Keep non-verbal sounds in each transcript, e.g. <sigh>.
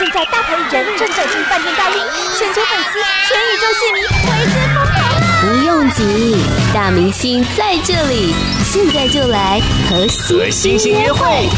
现在大牌艺人正在进饭店大厅，全球粉丝、全宇宙戏迷为之疯狂！不用急，大明星在这里，现在就来和星星约会。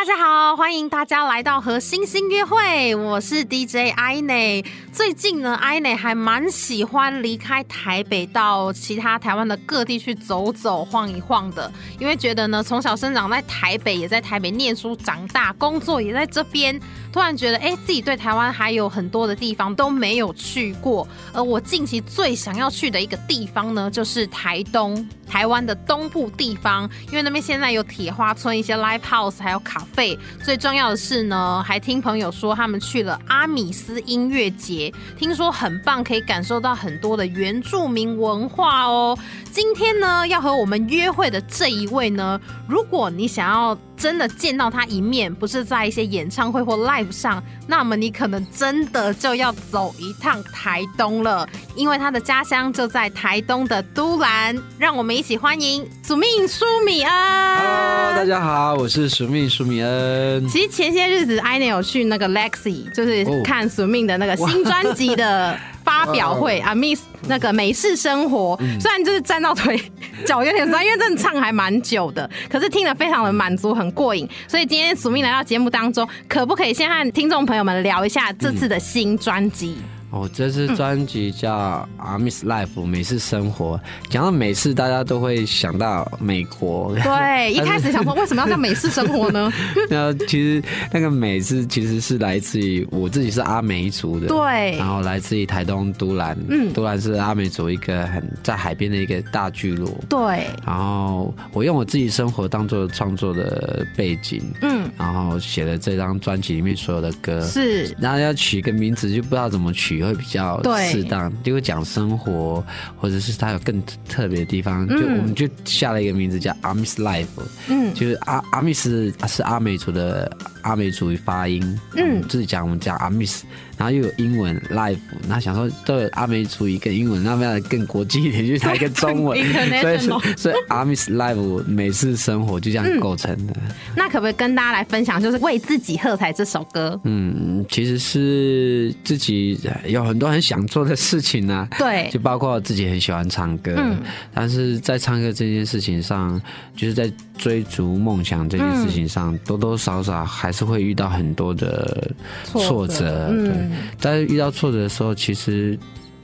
大家好欢迎大家来到和星星约会，我是 DJ i n。最近呢 i n 还蛮喜欢离开台北到其他台湾的各地去走走晃一晃的，因为觉得呢，从小生长在台北，也在台北念书长大，工作也在这边，突然觉得哎，自己对台湾还有很多的地方都没有去过。而我近期最想要去的一个地方呢，就是台东，台湾的东部地方，因为那边现在有铁花村、一些 live house，还有咖啡。最重要的是呢，还听朋友说他们去了阿米斯音乐节，听说很棒，可以感受到很多的原住民文化哦。今天呢，要和我们约会的这一位呢，如果你想要真的见到他一面，不是在一些演唱会或 live 上，那么你可能真的就要走一趟台东了，因为他的家乡就在台东的都兰。让我们一起欢迎署命舒米恩。Hello，大家好，我是署命舒米恩。其实前些日子，ainé 有去那个 Lexi，就是看署命的那个新专辑的。发表会啊，Miss 那个美式生活，虽然就是站到腿脚有点酸，因为真的唱还蛮久的，可是听得非常的满足，很过瘾。所以今天署名来到节目当中，可不可以先和听众朋友们聊一下这次的新专辑？哦，这次专辑叫《a r m i s Life》美式生活。讲到美式，大家都会想到美国。对，<laughs> 一开始想说为什么要叫美式生活呢？<laughs> 那其实那个美是其实是来自于我自己是阿美族的，对。然后来自于台东都兰，嗯，都兰是阿美族一个很在海边的一个大聚落，对。然后我用我自己生活当做创作的背景，嗯，然后写了这张专辑里面所有的歌，是。然后要取个名字就不知道怎么取。会比较适当，就会讲生活，或者是它有更特别的地方，就我们就下了一个名字叫 Army's Life，嗯，就是阿阿密斯是阿美族的阿美族语发音，嗯，自己讲我们讲阿密斯。然后又有英文 live，然后想说都有阿美族语跟英文，那么样更国际一点，就来一个中文，所以所以 Army's live 美式生活就这样构成的。嗯。那可不可以跟大家来分享，就是为自己喝彩这首歌？嗯，其实是自己有很多很想做的事情啊，对，就包括自己很喜欢唱歌，嗯，但是在唱歌这件事情上，就是在追逐梦想这件事情上，嗯，多多少少还是会遇到很多的挫折，嗯。对在遇到挫折的时候，其实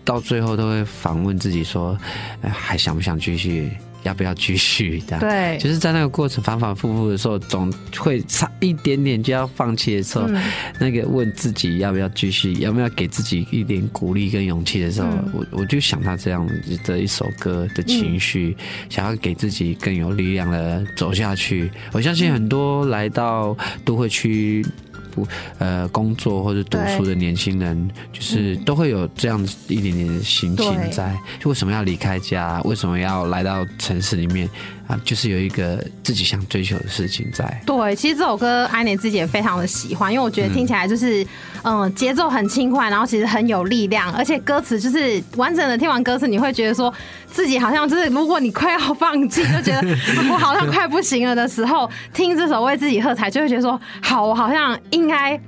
到最后都会反问自己说：“还想不想继续？要不要继续？”的对，就是在那个过程反反复复的时候，总会差一点点就要放弃的时候，嗯、那个问自己要不要继续，要不要给自己一点鼓励跟勇气的时候，嗯、我我就想到这样的一首歌的情绪，嗯、想要给自己更有力量的走下去。我相信很多来到都会区。呃，工作或者读书的年轻人，就是都会有这样一点点的心情在。就为什么要离开家？为什么要来到城市里面？啊，就是有一个自己想追求的事情在。对，其实这首歌安妮自己也非常的喜欢，因为我觉得听起来就是，嗯，节奏很轻快，然后其实很有力量，而且歌词就是完整的听完歌词，你会觉得说自己好像就是，如果你快要放弃，就觉得我好像快不行了的时候，听这首为自己喝彩，就会觉得说，好，我好像应该。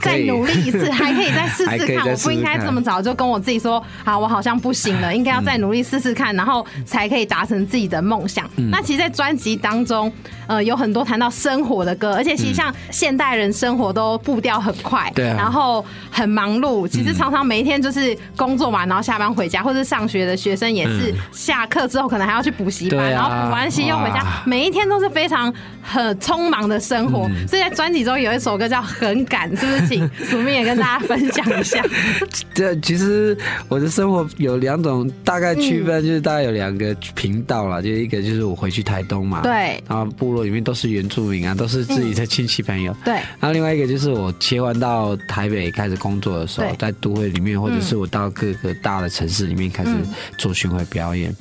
再努力一次，<laughs> 还可以再试试看。我不应该这么早就跟我自己说，好，我好像不行了，应该要再努力试试看，然后才可以达成自己的梦想。嗯、那其实，在专辑当中，呃，有很多谈到生活的歌，而且其实像现代人生活都步调很快，对、嗯，然后很忙碌。其实常常每一天就是工作嘛，然后下班回家，或者上学的学生也是下课之后可能还要去补习班，然后补完习又回家，每一天都是非常很匆忙的生活。所以在专辑中有一首歌叫《很赶》。是不是请署名也跟大家分享一下？<laughs> 这其实我的生活有两种大概区分，就是大概有两个频道啦，就一个就是我回去台东嘛，对，然后部落里面都是原住民啊，都是自己的亲戚朋友，对。然后另外一个就是我切换到台北开始工作的时候，在都会里面，或者是我到各个大的城市里面开始做巡回表演，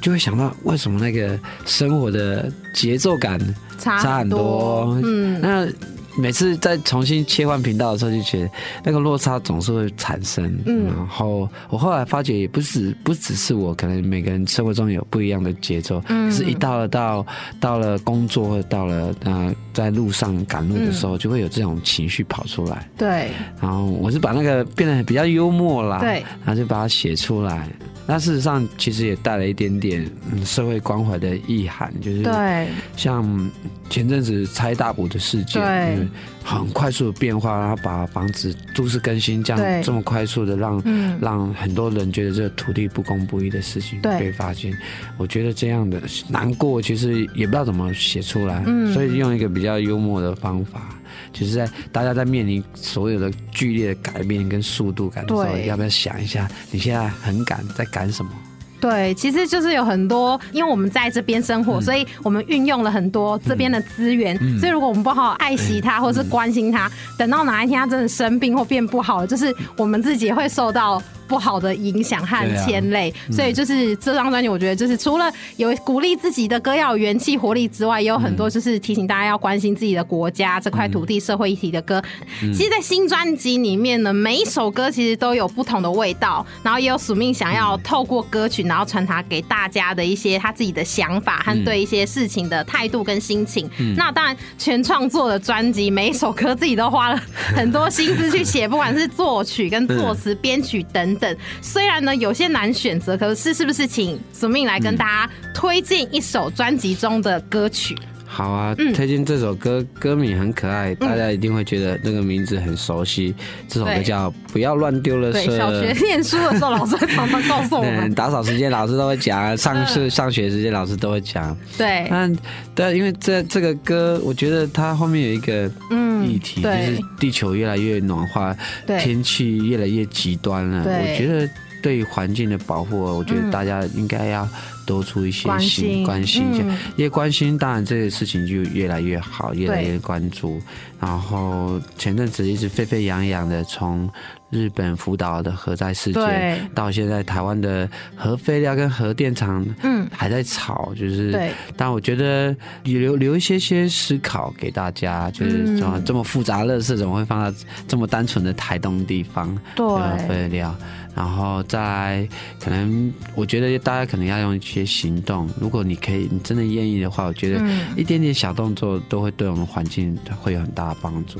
就会想到为什么那个生活的节奏感差很多，嗯，那。每次在重新切换频道的时候，就觉得那个落差总是会产生。嗯，然后我后来发觉，也不是不只是我，可能每个人生活中有不一样的节奏。嗯，是一到了到到了工作，或到了呃在路上赶路的时候，就会有这种情绪跑出来。对，然后我是把那个变得比较幽默啦，对，然后就把它写出来。那事实上，其实也带了一点点社会关怀的意涵，就是对，像前阵子拆大埔的事件，对，很快速的变化，然后把房子都市更新这样这么快速的让让很多人觉得这土地不公不义的事情被发现，我觉得这样的难过，其实也不知道怎么写出来，所以用一个比较幽默的方法。就是在大家在面临所有的剧烈的改变跟速度感的时候，要不要想一下，你现在很赶，在赶什么？对，其实就是有很多，因为我们在这边生活，嗯、所以我们运用了很多这边的资源。嗯、所以如果我们不好好爱惜它，或是关心它，嗯、等到哪一天它真的生病或变不好了，就是我们自己也会受到。不好的影响和牵累，啊嗯、所以就是这张专辑，我觉得就是除了有鼓励自己的歌要有元气活力之外，也有很多就是提醒大家要关心自己的国家、嗯、这块土地、社会议题的歌。嗯、其实，在新专辑里面呢，每一首歌其实都有不同的味道，然后也有署名想要透过歌曲，然后传达给大家的一些他自己的想法和对一些事情的态度跟心情。嗯、那当然，全创作的专辑，每一首歌自己都花了很多心思去写，不管是作曲跟作词、编曲等。等，虽然呢有些难选择，可是是不是请子命来跟大家推荐一首专辑中的歌曲？好啊，嗯、推荐这首歌，歌名很可爱，大家一定会觉得那个名字很熟悉。嗯、这首歌叫《不要乱丢垃圾》。对，小学念书的时候，老师常常告诉我们，<laughs> 打扫时间老师都会讲，上次上学时间老师都会讲。对，但对，因为这这个歌，我觉得它后面有一个议题，就是地球越来越暖化，对天气越来越极端了。对我觉得。对于环境的保护，我觉得大家应该要多出一些心，关心一下。越关心，当然这个事情就越来越好，越来越关注。然后前阵子一直沸沸扬扬的，从日本福岛的核灾事件，到现在台湾的核废料跟核电厂，嗯，还在吵。就是，但我觉得留留一些些思考给大家，就是怎么这么复杂的事怎么会放到这么单纯的台东地方？对，废料。然后再可能，我觉得大家可能要用一些行动。如果你可以，你真的愿意的话，我觉得一点点小动作都会对我们环境会有很大的帮助。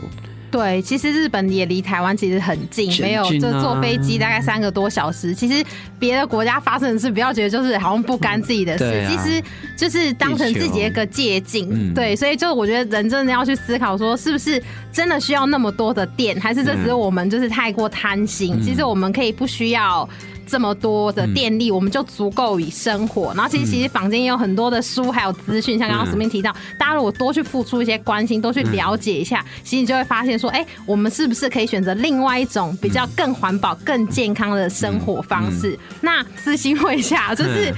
对，其实日本也离台湾其实很近，近啊、没有就坐飞机大概三个多小时。其实别的国家发生的事，不要觉得就是好像不干自己的事，啊、其实就是当成自己一个借镜。嗯、对，所以就我觉得人真的要去思考，说是不是真的需要那么多的电，还是这只是我们就是太过贪心？嗯、其实我们可以不需要。这么多的电力，我们就足够以生活。然后其实其实坊间也有很多的书，还有资讯，像刚刚史明提到，大家如果多去付出一些关心，多去了解一下，其实你就会发现说，哎，我们是不是可以选择另外一种比较更环保、更健康的生活方式？那私心问一下，就是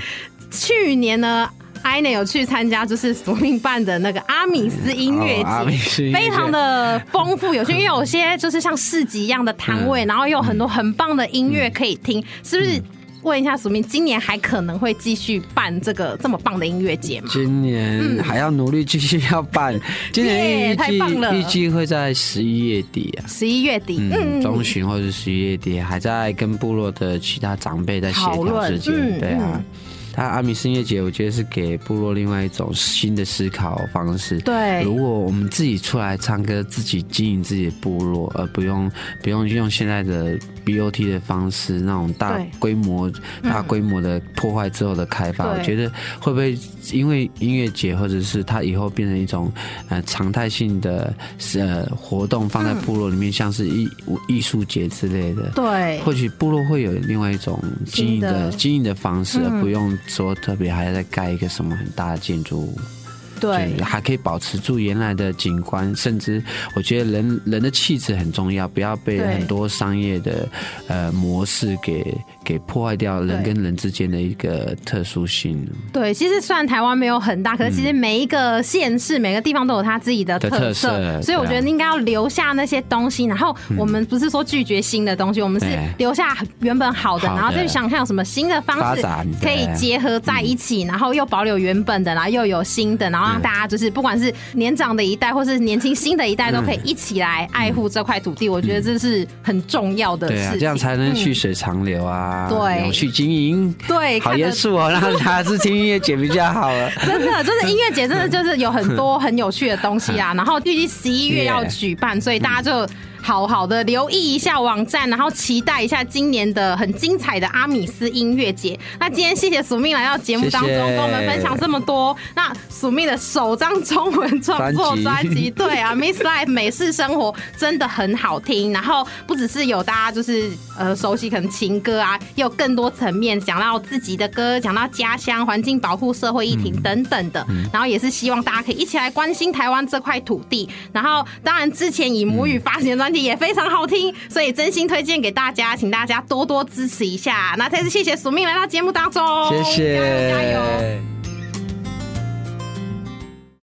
去年呢有去参加，就是署名办的那个阿米斯音乐节，非常的丰富有趣，因为有些就是像市集一样的摊位，然后又有很多很棒的音乐可以听，是不是？问一下署名，今年还可能会继续办这个这么棒的音乐节吗？今年还要努力继续要办，今年预计预计会在十一月底啊，十一月底，嗯，中旬或者十一月底，还在跟部落的其他长辈在协调时间，对啊。他阿米斯音乐节，我觉得是给部落另外一种新的思考方式。对，如果我们自己出来唱歌，自己经营自己的部落，而不用不用用现在的 BOT 的方式，那种大规模、大规模的破坏之后的开发，我觉得会不会因为音乐节，或者是它以后变成一种呃常态性的呃活动，放在部落里面，像是艺艺术节之类的。对，或许部落会有另外一种经营的经营的方式，而不用。说特别还要再盖一个什么很大的建筑物。对，还可以保持住原来的景观，甚至我觉得人人的气质很重要，不要被很多商业的呃模式给给破坏掉人跟人之间的一个特殊性。对，其实虽然台湾没有很大，可是其实每一个县市、每个地方都有它自己的特色，所以我觉得应该要留下那些东西。然后我们不是说拒绝新的东西，我们是留下原本好的，然后再想看有什么新的方式可以结合在一起，然后又保留原本的，然后又有新的，然后。后让大家就是不管是年长的一代，或是年轻新的一代，都可以一起来爱护这块土地。我觉得这是很重要的事情，对啊，这样才能蓄水长流啊，对，永续经营，对，好严肃哦，<laughs> 让他是听音乐节比较好了。真的，就是音乐节，真的就是有很多 <laughs> 很有趣的东西啊。然后预计十一月要举办，所以大家就。好好的留意一下网站，然后期待一下今年的很精彩的阿米斯音乐节。那今天谢谢署命来到节目当中，跟我们分享这么多。那署命的首张中文创作专辑，对啊，Miss Life 美式生活真的很好听。然后不只是有大家就是呃熟悉可能情歌啊，也有更多层面讲到自己的歌，讲到家乡环境保护、社会议题等等的。然后也是希望大家可以一起来关心台湾这块土地。然后当然之前以母语发行的专辑。也非常好听，所以真心推荐给大家，请大家多多支持一下。那再次谢谢署命来到节目当中，谢谢，加油加油。